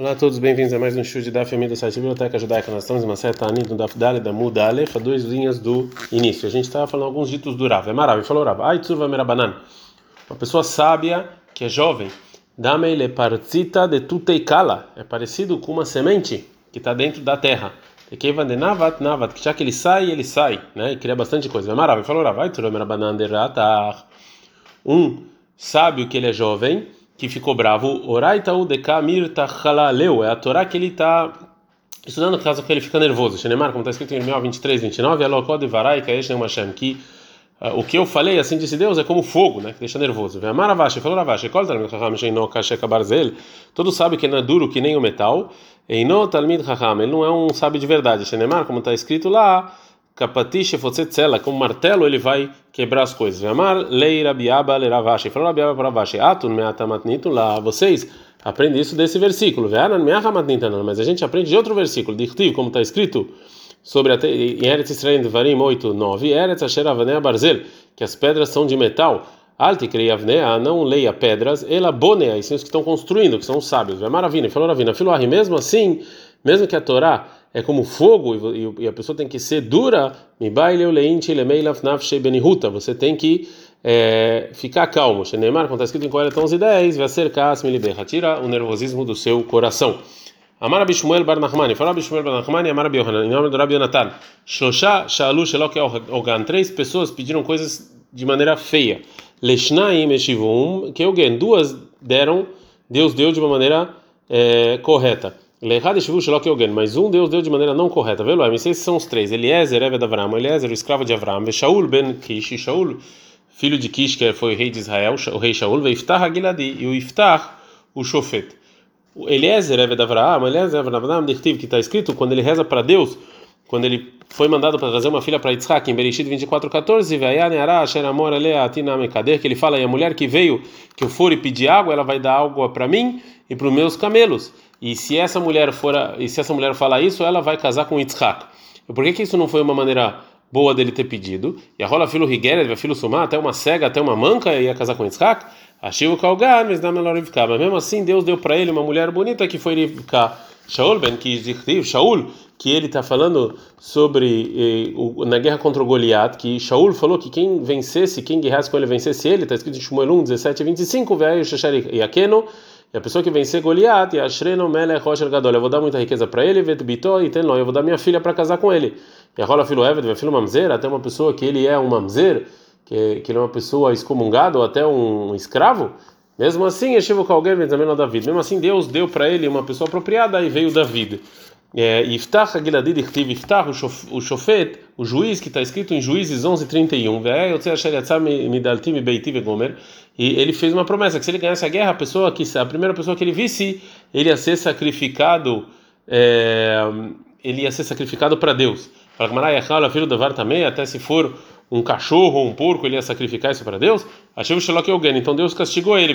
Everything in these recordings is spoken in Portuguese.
Olá a todos, bem-vindos a mais um show de Daf do site Biblioteca Judaica. Nós estamos em uma certa anita no Daf Dale da Mudalef, a duas linhas do início. A gente estava falando alguns ditos do Rav. É maravilhoso, falou Rav. Ai, tsurva merabanan. Uma pessoa sábia que é jovem. Dame le partzita de tuteikala. É parecido com uma semente que está dentro da terra. Tekeva de navat navat. Que já que ele sai, ele sai, né? E cria bastante coisa. É maravilhoso, falou Rav. Ai, tsurva merabanan de ratar. Um sábio que ele é jovem que ficou bravo. Oraitau de kamir tachalaleu. É a Torá que ele está estudando caso que ele fica nervoso. Shenemar, como está escrito em Irmial 23, 29, Alokod varai kaesh Hashem, que uh, o que eu falei, assim disse Deus, é como fogo, né, que deixa nervoso. Ve'amar Ravashi, falou todos sabem que ele não é duro que nem o metal, ele não é um sábio de verdade. Shenemar, como está escrito lá, Kapatish Fotzetzela, com martelo ele vai quebrar as coisas. Amar lei Rabiaba le Ravashi. Falou Rabiaba para Ravashi. Atun meatamatnitu lá. Vocês aprendem isso desse versículo. Veanan meatamatnitu Mas a gente aprende de outro versículo. Dichtiv, como está escrito sobre a, em Eretz Israel Varim 8, 9. Eretz Asher Avanea Barzel. Que as pedras são de metal. Alte Avnea, não leia pedras. Ela bonea, e sim os que estão construindo, que são os sábios. Maravilha. Falou Ravina. Filho mesmo assim, mesmo que a Torá é como fogo e a pessoa tem que ser dura, você tem que é, ficar calmo. Shenemar, quando está escrito em Coelho 11 10, vai ser me liberra, tira o nervosismo do seu coração. Amar Abishmuel Bar Nachmani, fala Abishmuel Bar Nachmani, Amar Abiohanan, em nome do Rabi Yonatan. Shosha Shalu Shelok Ogan, três pessoas pediram coisas de maneira feia. Leshnaim Eshivum, que alguém, duas deram, Deus deu de uma maneira é, correta. Mas um Deus deu de maneira não correta. Vê lá, esses são os três. Eliezer, Eved Avram, Eliezer, o escravo de Avram, Shaul ben Kish, Shaul, filho de Kish, que foi o rei de Israel, o rei Shaul, Iftah Agiladi, e o Iftah, o Shofet. Eliezer, Eved Avram, Eliezer, Eved Avram, que está escrito, quando ele reza para Deus, quando ele foi mandado para trazer uma filha para Yitzhak, em Bereshit 24:14, que ele fala, e a mulher que veio, que eu for e pedir água, ela vai dar água para mim e para os meus camelos. E se essa mulher for, e se essa mulher falar isso, ela vai casar com Yitzhak. E por que, que isso não foi uma maneira boa dele ter pedido? E a rola filho Higueret, vai filho Sumar, até uma cega, até uma manca ia casar com Yitzhak? Achei o Kalgar, mas dá melhor ficar. Mas mesmo assim, Deus deu para ele uma mulher bonita que foi ficar. Shaul ben Shaul, que ele está falando sobre eh, o, na guerra contra o Goliat, que Shaul falou que quem vencesse, quem guerrasse com ele vencesse ele, está escrito em Shmuel 1, 17 e 25, veio Shashari Yakeno, e a pessoa que vencer Goliat, e Ashreno Melech Rosh Gadol, eu vou dar muita riqueza para ele, Vetbito e Tenlo, eu vou dar minha filha para casar com ele. E rola filho Eved, filho Mamzer, até uma pessoa que ele é um Mamzer, que, que ele é uma pessoa excomungada ou até um, escravo, mesmo assim, Yeshiva Kalger Benzamin David. Mesmo assim, Deus deu para ele uma pessoa apropriada e veio David. É, Iftach Agiladid Ichtiv Iftach, o Shofet, o juiz que está escrito em Juízes 11:31, e ele fez uma promessa que se ele ganhasse a guerra, a pessoa que a primeira pessoa que ele visse, ele ia ser sacrificado, é, ele ia ser sacrificado para Deus. filho da também, até se for um cachorro ou um porco, ele ia sacrificar isso para Deus? Achei o Shalok então Deus castigou ele.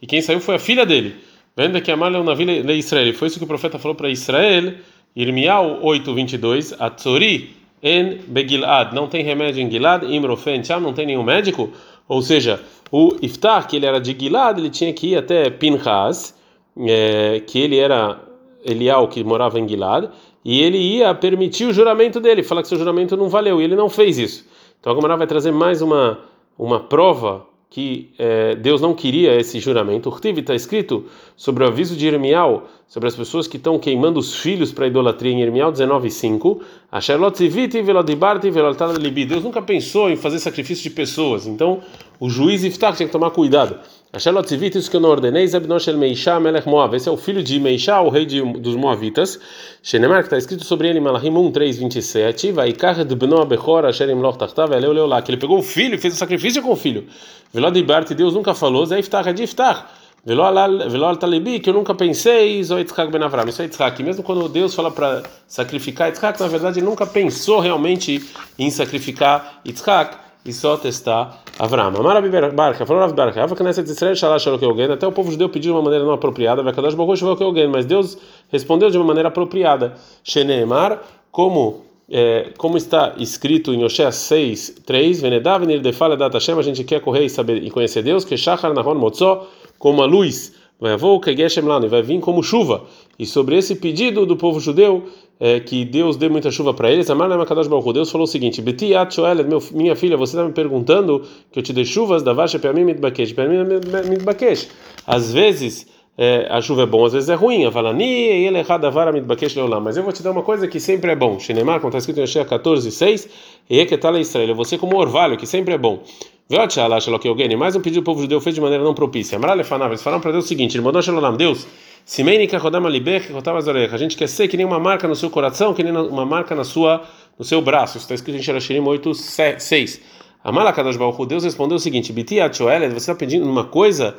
E quem saiu foi a filha dele. Venda que Amar na vila de Israel. Foi isso que o profeta falou para Israel, Irmial 8:22, Atzori en Begilad. Não tem remédio em Gilad, Imrofen Cham, não tem nenhum médico. Ou seja, o Iftar, que ele era de Gilad, ele tinha que ir até Pinchas, é, que ele era Elial, que morava em Gilad, e ele ia permitir o juramento dele, falar que seu juramento não valeu, e ele não fez isso. Então a Gomara vai trazer mais uma, uma prova que é, Deus não queria esse juramento. O Rtiv está escrito sobre o aviso de Irmial, sobre as pessoas que estão queimando os filhos para a idolatria em Irmial 19:5. Deus nunca pensou em fazer sacrifício de pessoas. Então, o juiz Iftar tinha que tomar cuidado. isso que eu não ordenei, Moab. Esse é o filho de Meishá, o rei de, dos Moavitas. Shenemar, que está escrito sobre ele em Malachim 1, 3, 27. Vai de Beno Abechor, Asher Imloch Tartav, Eleu lá. Que ele pegou o filho e fez o sacrifício com o filho. Bart, Deus nunca falou, Zé Iftar, é de. Veló al Talibi, que eu nunca pensei, Zó Yitzhak Ben Avram. Isso é Yitzhak. Mesmo quando Deus fala para sacrificar Yitzhak, na verdade ele nunca pensou realmente em sacrificar Yitzhak e só testar Avram. Amar Barca, falou Rav Barca, Ava Knesset Israel Shalash alguém, até o povo judeu pediu de uma maneira não apropriada, Vekadosh Baruch alguém, mas Deus respondeu de uma maneira apropriada. Sheneemar, como é, como está escrito em Oshé 6, 3, Venedav Nirdefale Dat Hashem, a gente quer correr e saber e conhecer Deus, que Shachar Nahon Motzó, como a luz vai vir como chuva. E sobre esse pedido do povo judeu, é, que Deus dê muita chuva para eles, Amar Makadosh Baruch Deus falou o seguinte: Beti Atchoel, minha filha, você está me perguntando que eu te dê chuvas da Vasha para mim mitbakesh, mim mitbakesh. Às vezes é, a chuva é bom, às vezes é ruim. Mas eu vou te dar uma coisa que sempre é bom. Shinemar, como está escrito em Yeshua 14, 6, e que tal Israel, você como orvalho, que sempre é bom. Mais um pedido do povo judeu fez de maneira não propícia. Eles falaram para Deus o seguinte: Deus, a gente quer ser que nem uma marca no seu coração, que nem uma marca na sua, no seu braço. Isso está escrito em Sherashirim 8, 6. Amalakadosh Baruch Deus respondeu o seguinte: Biti você está pedindo uma coisa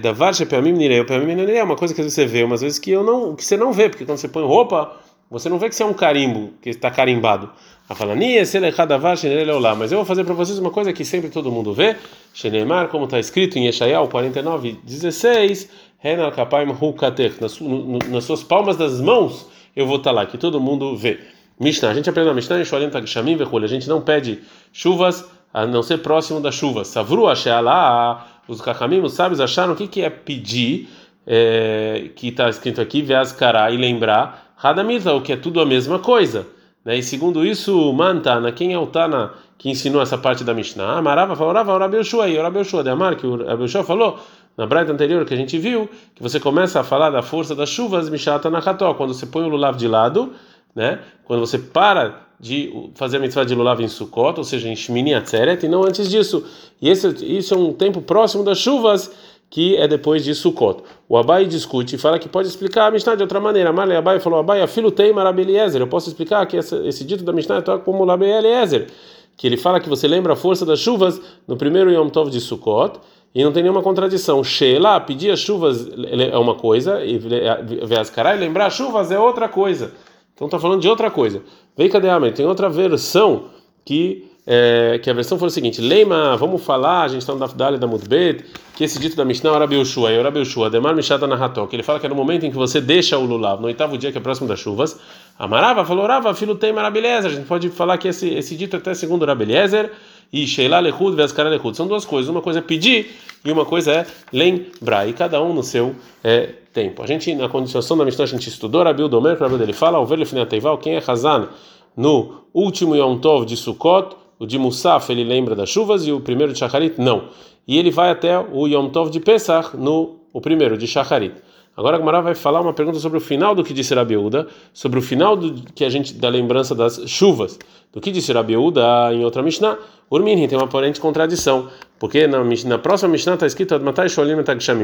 da Varsha Peamim Nirei, Peamim Nirei é uma coisa que você vê, umas vezes que eu não, que você não vê, porque quando você põe roupa, você não vê que você é um carimbo, que está carimbado. A fala, mas eu vou fazer para vocês uma coisa que sempre todo mundo vê, Sheneimar, como está escrito em Yeshayahu 49, 16, Renal Kapaim Hukatech, nas suas palmas das mãos eu vou estar tá lá, que todo mundo vê. Mishnah, a gente aprende na Mishnah em Sholim Tagshamim Vechul, a gente não pede chuvas a não ser próximo da chuva. Savru Ashealá, os Kachamim, os sábios acharam o que, que é pedir, é, que está escrito aqui, Veazkará, e lembrar, Hadamita, o que é tudo a mesma coisa. Né? E segundo isso, Mantana, quem é o Tana que ensinou essa parte da Mishnah? Amarava, falava, Rabi Yoshua, e Rabi Yoshua, de Amar, que o Rabi Yoshua falou, na braita anterior que a gente viu, que você começa a falar da força das chuvas, Mishata na quando você põe o lulav de lado, né? Quando você para de fazer a mitzvah de lulav em Sukkot, ou seja, em Shmini Atzeret, e não antes disso. E esse, isso é um tempo próximo das chuvas, que é depois de Sukkot. O Abai discute e fala que pode explicar a Mishnah de outra maneira. Malei Abai falou: Abai, afilo tem Eliezer. Eu posso explicar que essa, esse dito da Mishnah é como Rabi Eliezer, que ele fala que você lembra a força das chuvas no primeiro Yom Tov de Sukkot. E não tem nenhuma contradição. Sheila, pedir as chuvas é uma coisa, e ver as caras, lembrar chuvas é outra coisa. Então está falando de outra coisa. Vem cadê a Tem outra versão que é, que a versão foi o seguinte: Leima, vamos falar, a gente está no Dafdali da Mudbet, que esse dito da Mishnah era Beushua, era Beushua, Demar Mishata Nahatok, que ele fala que é no momento em que você deixa o Lulav, no oitavo dia que é próximo das chuvas. Amarava falou: Rava, filho tem Marabeliezer. A gente pode falar que esse, esse dito é até segundo Rabeliezer e Sheila Lehud Vezkara Lehud. São duas coisas: uma coisa é pedir e uma coisa é lembrar, e cada um no seu é, tempo. A gente, na condição da Mishnah, a gente estudou Rabi Domer, que o dele fala: o velho Finateival, quem é Hazan no último Yom Tov de Sukkot, o de Musaf ele lembra das chuvas e o primeiro de Shacharit não. E ele vai até o Yom Tov de Pesach no o primeiro de Shacharit. Agora a Gamara vai falar uma pergunta sobre o final do que disse Rabiúda, sobre o final do que a gente da lembrança das chuvas. Do que disse Rabiúda em outra Mishnah, Urmin tem uma aparente contradição, porque na, na próxima Mishnah está escrito Admatai Sholim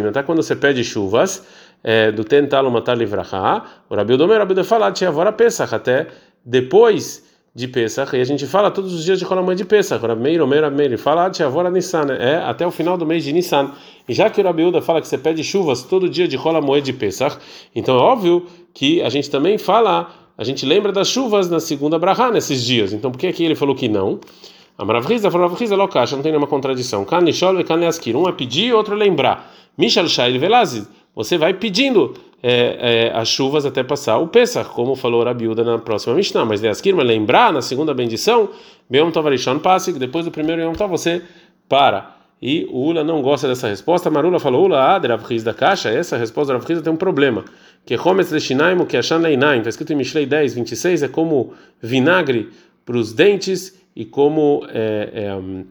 até quando você pede chuvas, é, do Tentalo Matar Livraha, o Rabiúda o Rabiúda fala Pesach, até depois de Pesach, e a gente fala todos os dias de Rolamã de Pesach, Rameir, Omer, Rameir, fala Tiavora Nissan, é até o final do mês de Nissan. E já que o Rabiúda fala que você pede chuvas todo dia de Rolamã de Pesach, então é óbvio que a gente também fala, a gente lembra das chuvas na segunda Brahá nesses dias. Então por que aqui ele falou que não? A Maravriza falou, Maravriza Lokash, não tem nenhuma contradição. Kan e Kan Um é pedir, outro é lembrar. Michel Shail Velazid, você vai pedindo é, é, as chuvas até passar o Pesach, como falou Rabiuda na próxima Mishnah. Mas Leaskirma, lembrar na segunda bendição, Beom Tavarishon Passik, depois do primeiro Yom Tov, você para. E o Ula não gosta dessa resposta. Marula falou: Ula Adra da caixa. Essa resposta da Avriz tem um problema. Que Hometz Leshinaim, que Ashan Leinaim, está escrito em Mishlei 10, 26, é como vinagre para os dentes e como é, é,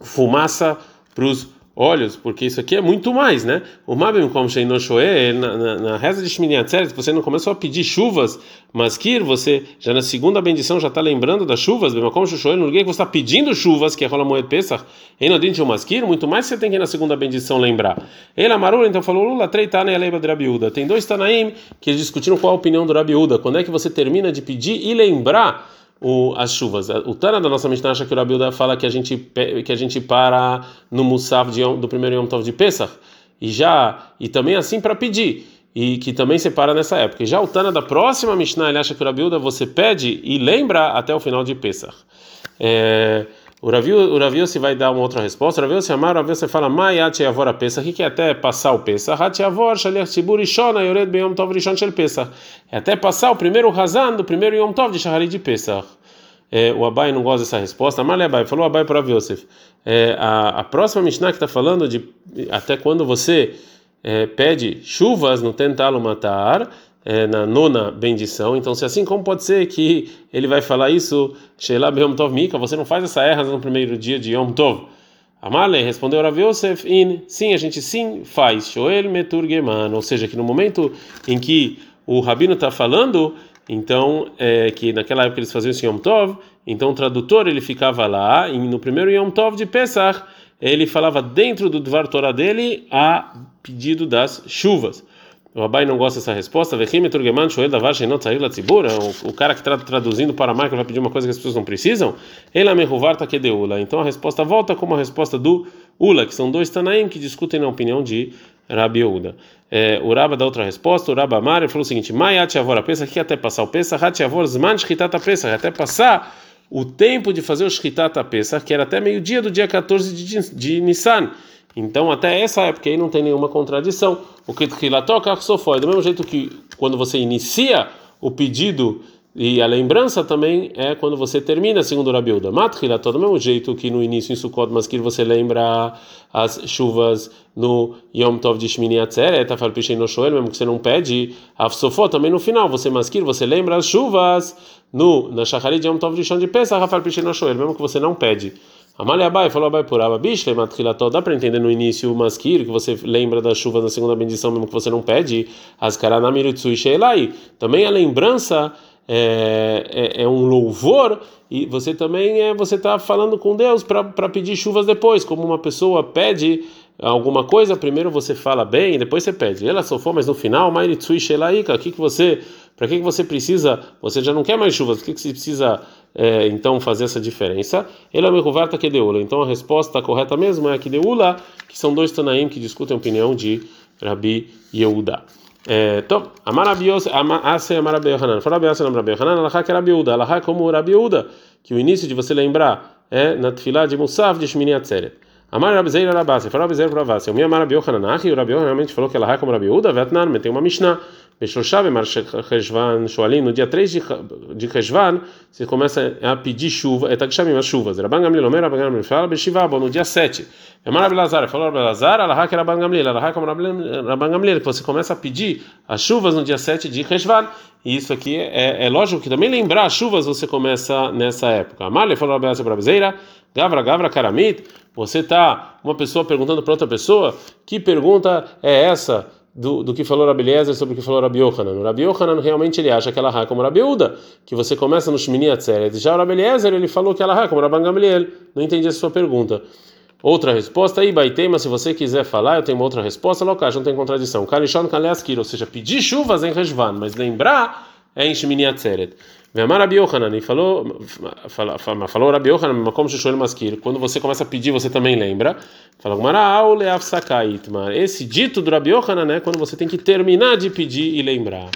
fumaça para os olhos, porque isso aqui é muito mais, né? O Mabim como Sheinoshoe, na, na reza de Shmini Atzeret, você não começou a pedir chuvas, mas que você já na segunda bendição já está lembrando das chuvas, bem como Shoshoe, no lugar que você está pedindo chuvas, que é Rola Moed Pesach, Enodin Maskir, muito mais você tem que na segunda bendição lembrar. Ele amarou, então falou, Lula, treitana e aleiba de Rabiúda. Tem dois Tanaim que discutiram qual a opinião do Rabiúda, quando é que você termina de pedir e lembrar o, as chuvas. O Tana da nossa Mishnah acha que o Rabilda fala que a gente que a gente para no Musaf de, do primeiro Yom Tov de Pesach e já e também assim para pedir e que também separa nessa época. E já o Tana da próxima Mishnah ele acha que o Rabilda você pede e lembra até o final de Pesach. É, o Ravio, se vai dar uma outra resposta. O Ravio se amar, o Ravio se fala Mayat Yavor a Pesach, que é até passar o Pesach. Hat Yavor, Shaliach Tzibur Ishona, Yored Beyom Tov Rishon Shel Pesach. É até passar o primeiro Razan do primeiro Yom Tov de Shahari de Pesach. É, o Abai não gosta dessa resposta. Amalé Abai, falou Abai para Yosef. É, a, a próxima Mishnah que está falando de até quando você é, pede chuvas no tentá-lo matar, é, na nona bendição. Então, se assim, como pode ser que ele vai falar isso, Tov Mika, você não faz essa erra no primeiro dia de Yom Tov? Amale respondeu Rav Yosef in, sim, a gente sim faz, Shoel Meturgeman, ou seja, que no momento em que o rabino está falando, então, é, que naquela época eles faziam isso em Yom Tov, então o tradutor ele ficava lá, e no primeiro Yom Tov de Pesach, ele falava dentro do Dvar Torah dele a pedido das chuvas. O Abai não gosta dessa resposta. O cara que está traduzindo para a máquina vai pedir uma coisa que as pessoas não precisam. Ele Então a resposta volta como a resposta do Ula, que são dois Tanaim que discutem na opinião de Rabi Uda. É, o Rabba dá outra resposta. O Rabba Amar falou o seguinte: Mayat Yavor a Pesach, que até passar o Pesach, Zman Shchitat a Pesach, até passar o tempo de fazer o Shchitat a Pesach, que era até meio-dia do dia 14 de, de Nissan. Então, até essa época aí não tem nenhuma contradição. O que toca foi do mesmo jeito que quando você inicia o pedido e a lembrança também é quando você termina, segundo o Rabiuda. Matchilató, do mesmo jeito que no início em Sukkot Maskir você lembra as chuvas no Yom Tov de Shmini Atzeret, Afar Pishei no Shoel, mesmo que você não pede, Afsofó, também no final você Maskir, você lembra as chuvas no, na Shacharit de Yom Tov de Shon de Pesach, Afar Pishei no Shoel, mesmo que você não pede. Amalha Abai falou Abai por Abba Bishle Matchilató, dá para entender no início o Maskir, que você lembra das chuvas na segunda bendição, mesmo que você não pede, as Karanamiritsu Sheilai, também a lembrança é, é, é, um louvor e você também é você está falando com Deus para pedir chuvas depois, como uma pessoa pede alguma coisa, primeiro você fala bem, depois você pede. Ela sofou, mas no final, Mairitsui Shelaika, que que você, para que que você precisa? Você já não quer mais chuvas, o que que você precisa é, então fazer essa diferença? Ela me que kedeula. Então a resposta correta mesmo é a kedeula, que são dois tanaim que discutem a opinião de Rabi Yehuda. É, então, Amarabios, Ase Amarabio Hanan, Farabiase Amarabio Hanan, Alahá que é Rabiúda, Alahá é como Rabiúda, que o início de você lembrar é na Tfilá de Musaf de Shmini Atzeret. Amar Rabi Zeir Rabasi, falou Rabi Zeir Rabasi, o meu amar Rabi Yohanan, o Rabi Yohanan realmente falou que ela é como Rabi Yehuda, Vetnan, tem uma Mishnah, Beshloshá Bemar Cheshvan Shoalim, no dia 3 de, de Cheshvan, você começa a pedir chuva, é Tagshamim, as chuvas. Rabban Gamliel, Omer Rabban Gamliel, fala Beshivabo, no dia 7. Amar Rabi Lazar, falou Rabi Lazar, Alahá que Rabban Gamliel, como Rabban Gamliel, que você começa a pedir as chuvas no dia 7 de Cheshvan. E isso aqui é, é lógico que também lembrar as chuvas você começa nessa época. Amar, falou Rabi Lazar para Bezeira, Gavra Gavra Karamit, você tá uma pessoa perguntando para outra pessoa, que pergunta é essa? do, do que falou Rabi sobre o que falou Rabi Yohanan. O Rabi Yohanan realmente ele acha que ela é como Rabi Uda, que você começa no Shmini Atzeret. Já o Rabi ele falou que ela é como Rabban Gamliel. Não entendi a sua pergunta. Outra resposta aí, Baitema, se você quiser falar, eu tenho uma outra resposta, Lokash, não tem contradição. Kalishon Kaleaskir, ou seja, pedir chuvas em Rejvan, mas lembrar é em Shmini Atzeret. Ve'amar Rabi Yohanan, e falou, falou, falou Rabi Yohanan, como Shishoel Maskir, quando você começa a pedir, você também lembra. Fala, esse dito do Rabi Yohanan, né, quando você tem que terminar de pedir e lembrar.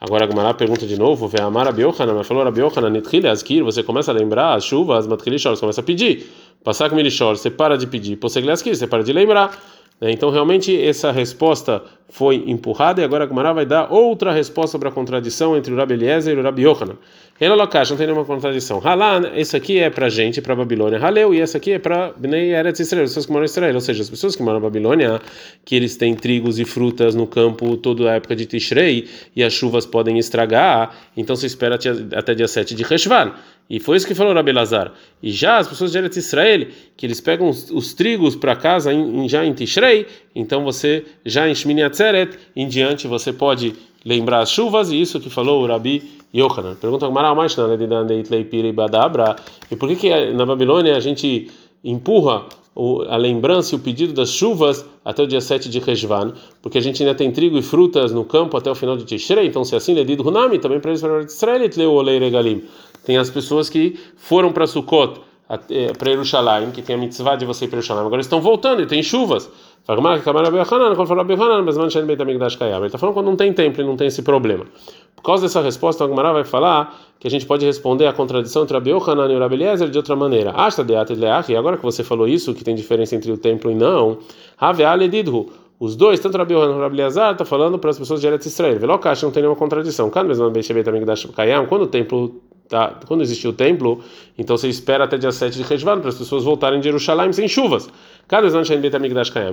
Agora a Gumara pergunta de novo, Ve'amar Rabi Yohanan, mas falou Rabi Yohanan, Nitchile Askir, você começa a lembrar as chuvas, Matchilishor, você começa a pedir. Passar com você para de pedir. Posegle Askir, você para de lembrar. Né? Então, realmente, essa resposta foi empurrada e agora a Gemara vai dar outra resposta para a contradição entre o Rabi Eliezer e o Rabi Yohanan. Ela não tem nenhuma contradição. Halan, esse aqui é para gente, para Babilônia. Haleu, e essa aqui é para Bnei Eretz Israel, as pessoas que moram em Israel. Ou seja, as pessoas que moram na Babilônia, que eles têm trigos e frutas no campo toda a época de Tishrei e as chuvas podem estragar, então se espera até dia 7 de Reshvan. E foi isso que falou Rabi Lazar. E já as pessoas de Eretz Israel, que eles pegam os, os trigos para casa em, já em Tishrei, então você já em Shmini Atzeret, em diante você pode lembrar as chuvas, e isso que falou o Rabi Yohanan. Pergunta. E por que, que na Babilônia a gente empurra a lembrança e o pedido das chuvas até o dia 7 de Rejvan, porque a gente ainda tem trigo e frutas no campo até o final de Tishrei, então se assim dito Runami, também para Israel, tem as pessoas que foram para Sukkot, para Jerusalém, que tem a mitzvah de você ir para Jerusalém, agora estão voltando e tem chuvas. Ele está falando quando não tem templo e não tem esse problema. Por causa dessa resposta, o Agmará vai falar que a gente pode responder a contradição entre Rabi Yohanan e Rabi Eliezer de outra maneira. E agora que você falou isso, que tem diferença entre o templo e não, os dois, tanto Rabi Yohanan e Rabi Eliezer, está falando para as pessoas de Eretz Israel. Não tem nenhuma contradição. Quando o templo tá, quando existiu o templo, então você espera até dia 7 de Rejvan para as pessoas voltarem de Jerusalém sem chuvas. Cada vez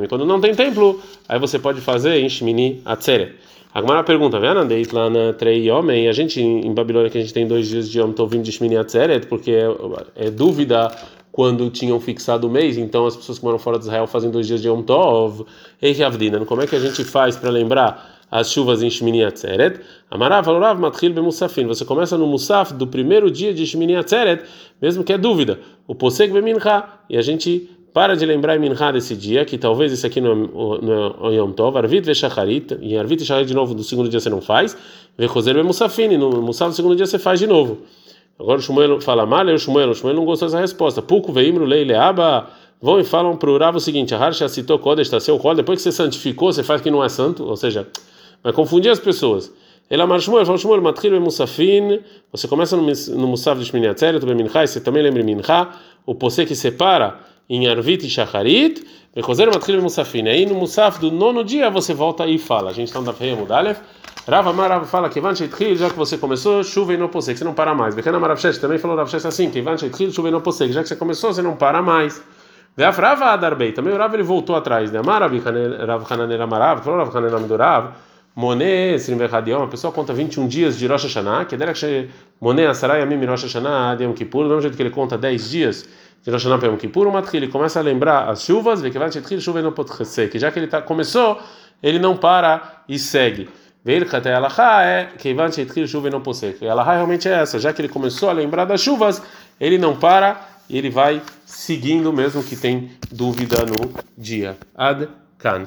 Quando não tem templo, aí você pode fazer em Shmini Atzeret. Agora pergunta, Venandeit lá na Trei Homem, a gente em Babilônia que a gente tem dois dias de Yom Tovim de Shmini Atzeret, porque é, é dúvida quando tinham fixado o mês, então as pessoas que moram fora de Israel fazem dois dias de Yom Tov. Ei, Avdina, como é que a gente faz para lembrar as chuvas em Shmini Atzeret? Amarav Alorav Matchil Bemusafin. Você começa no Musaf do primeiro dia de Shmini Atzeret, mesmo que é dúvida. O Posek Bemincha. E a gente para de lembrar em desse dia, que talvez esse aqui não é, é Yom Tov, Arvit Veshacharit, e Arvit Veshacharit de novo, no segundo dia você não faz, Vechoser Bemusafin, no Musaf do segundo dia você faz de novo. Agora o Shmuel fala mal, o Shmuel, o Shmuel não gostou dessa resposta. Puco veimro leileaba, vão e falam para o Rav o seguinte: a Harsha citou Kodesh, está seu Kodesh, depois que você santificou, você faz que não é santo, ou seja, vai confundir as pessoas. Ele amar Shmuel, fala Shmuel, Matril Musafin, você começa no, no Musaf de Shmini Atzeret, Bemincha, você também lembra Mincha, o Posé que separa em Arvit e Shacharit, Bechoser Matril Musafin. Aí no Musaf do nono dia você volta e fala. A gente está no Dafrei Mudalev. Rava Marav fala que já que você começou, chuva e não posek, você não para mais. Bekana Marav também falou Rav assim, que chuva e não posek, já que você começou, você não para mais. Veafrava Adarbei, também o Rav ele voltou atrás. De Amarav, Rav Hananera Marav, falou Rav Hananera Midurav, Moné, Srimvechadion, a pessoa conta 21 dias de Rosh Hashanah, que é Moné, Asarai, Amim, Rosh Hashanah, Yom Kippur, do mesmo jeito que ele conta 10 dias de Rosh Hashanah para Yom Kippur, o ele começa a lembrar as chuvas, Shetril, que já que ele tá, começou, ele não para e segue. Veilchat Alaha é Keivan Sheitkil Chuva não posek. Alaha realmente é essa, já que ele começou a lembrar das chuvas, ele não para e ele vai seguindo mesmo que tem dúvida no dia. Ad Kan.